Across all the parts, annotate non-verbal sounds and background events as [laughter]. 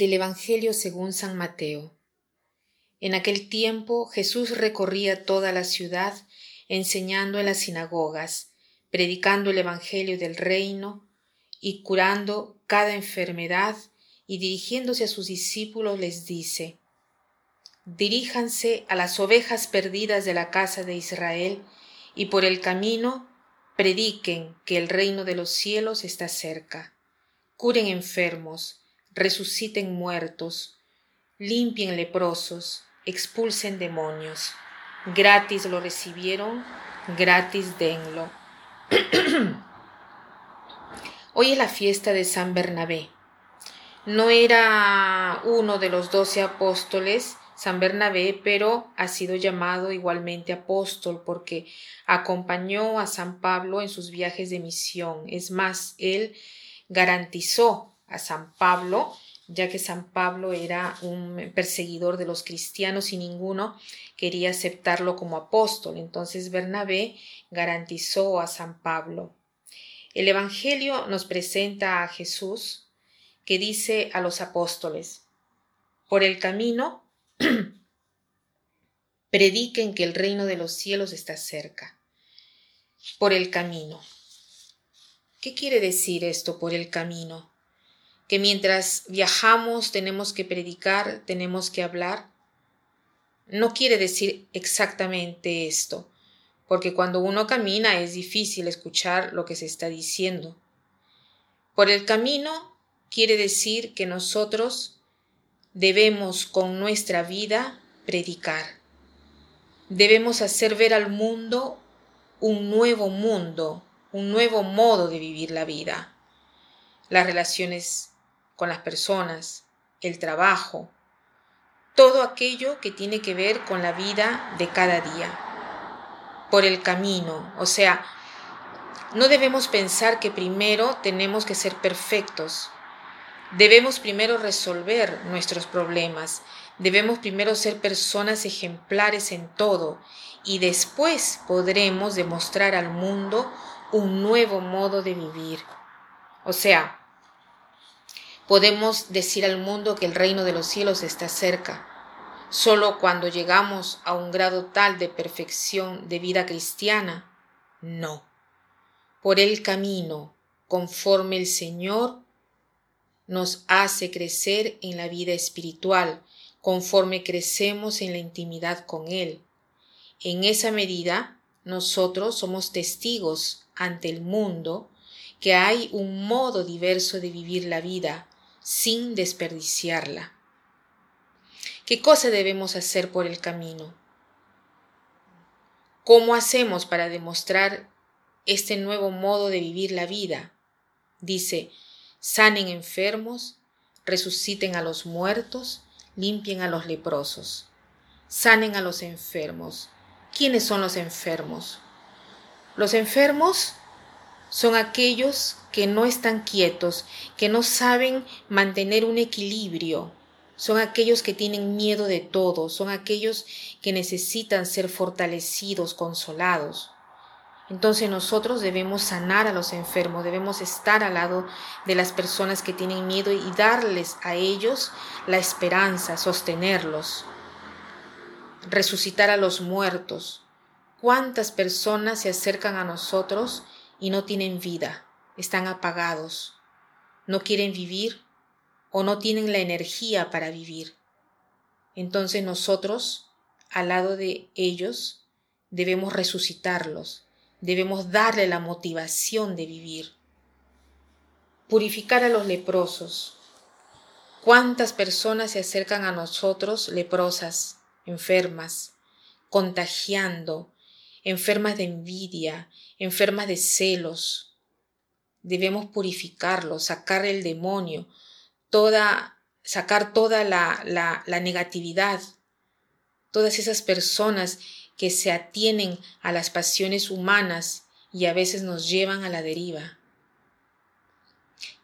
Del Evangelio según San Mateo. En aquel tiempo Jesús recorría toda la ciudad, enseñando en las sinagogas, predicando el Evangelio del reino y curando cada enfermedad, y dirigiéndose a sus discípulos les dice, Diríjanse a las ovejas perdidas de la casa de Israel, y por el camino prediquen que el reino de los cielos está cerca. Curen enfermos, resuciten muertos, limpien leprosos, expulsen demonios. Gratis lo recibieron, gratis denlo. [clears throat] Hoy es la fiesta de San Bernabé. No era uno de los doce apóstoles, San Bernabé, pero ha sido llamado igualmente apóstol porque acompañó a San Pablo en sus viajes de misión. Es más, él garantizó a San Pablo, ya que San Pablo era un perseguidor de los cristianos y ninguno quería aceptarlo como apóstol. Entonces Bernabé garantizó a San Pablo. El Evangelio nos presenta a Jesús que dice a los apóstoles, por el camino, [clears throat] prediquen que el reino de los cielos está cerca. Por el camino. ¿Qué quiere decir esto por el camino? Que mientras viajamos tenemos que predicar, tenemos que hablar. No quiere decir exactamente esto, porque cuando uno camina es difícil escuchar lo que se está diciendo. Por el camino quiere decir que nosotros debemos con nuestra vida predicar. Debemos hacer ver al mundo un nuevo mundo, un nuevo modo de vivir la vida. Las relaciones con las personas, el trabajo, todo aquello que tiene que ver con la vida de cada día, por el camino, o sea, no debemos pensar que primero tenemos que ser perfectos, debemos primero resolver nuestros problemas, debemos primero ser personas ejemplares en todo y después podremos demostrar al mundo un nuevo modo de vivir. O sea, podemos decir al mundo que el reino de los cielos está cerca. Solo cuando llegamos a un grado tal de perfección de vida cristiana, no. Por el camino, conforme el Señor nos hace crecer en la vida espiritual, conforme crecemos en la intimidad con Él. En esa medida, nosotros somos testigos ante el mundo que hay un modo diverso de vivir la vida, sin desperdiciarla. ¿Qué cosa debemos hacer por el camino? ¿Cómo hacemos para demostrar este nuevo modo de vivir la vida? Dice, sanen enfermos, resuciten a los muertos, limpien a los leprosos, sanen a los enfermos. ¿Quiénes son los enfermos? Los enfermos son aquellos que no están quietos, que no saben mantener un equilibrio, son aquellos que tienen miedo de todo, son aquellos que necesitan ser fortalecidos, consolados. Entonces nosotros debemos sanar a los enfermos, debemos estar al lado de las personas que tienen miedo y darles a ellos la esperanza, sostenerlos, resucitar a los muertos. ¿Cuántas personas se acercan a nosotros y no tienen vida, están apagados, no quieren vivir o no tienen la energía para vivir. Entonces nosotros, al lado de ellos, debemos resucitarlos, debemos darle la motivación de vivir. Purificar a los leprosos. ¿Cuántas personas se acercan a nosotros leprosas, enfermas, contagiando, enfermas de envidia, enfermas de celos. Debemos purificarlo, sacar el demonio, toda, sacar toda la, la, la negatividad, todas esas personas que se atienen a las pasiones humanas y a veces nos llevan a la deriva.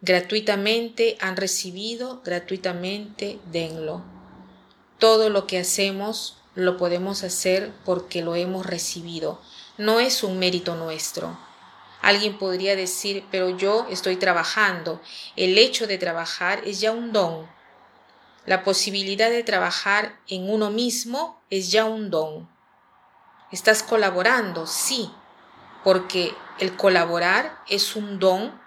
Gratuitamente han recibido, gratuitamente denlo. Todo lo que hacemos lo podemos hacer porque lo hemos recibido. No es un mérito nuestro. Alguien podría decir, pero yo estoy trabajando. El hecho de trabajar es ya un don. La posibilidad de trabajar en uno mismo es ya un don. Estás colaborando, sí, porque el colaborar es un don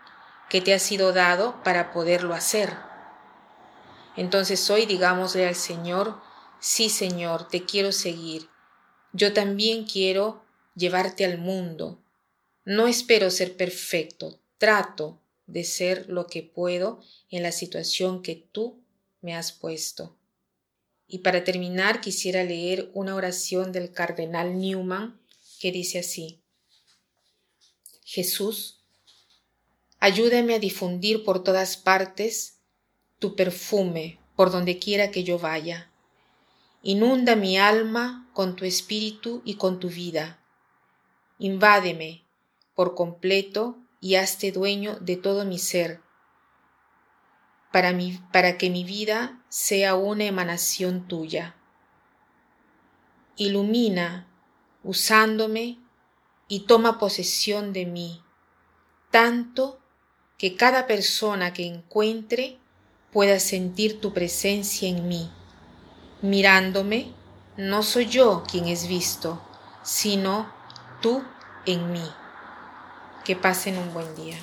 que te ha sido dado para poderlo hacer. Entonces hoy digámosle al Señor, sí Señor, te quiero seguir. Yo también quiero llevarte al mundo. No espero ser perfecto, trato de ser lo que puedo en la situación que tú me has puesto. Y para terminar quisiera leer una oración del cardenal Newman que dice así. Jesús, ayúdame a difundir por todas partes tu perfume por donde quiera que yo vaya. Inunda mi alma con tu espíritu y con tu vida. Invádeme por completo y hazte dueño de todo mi ser, para, para que mi vida sea una emanación tuya. Ilumina usándome y toma posesión de mí, tanto que cada persona que encuentre pueda sentir tu presencia en mí. Mirándome, no soy yo quien es visto, sino tú en mí. Que pasen un buen día.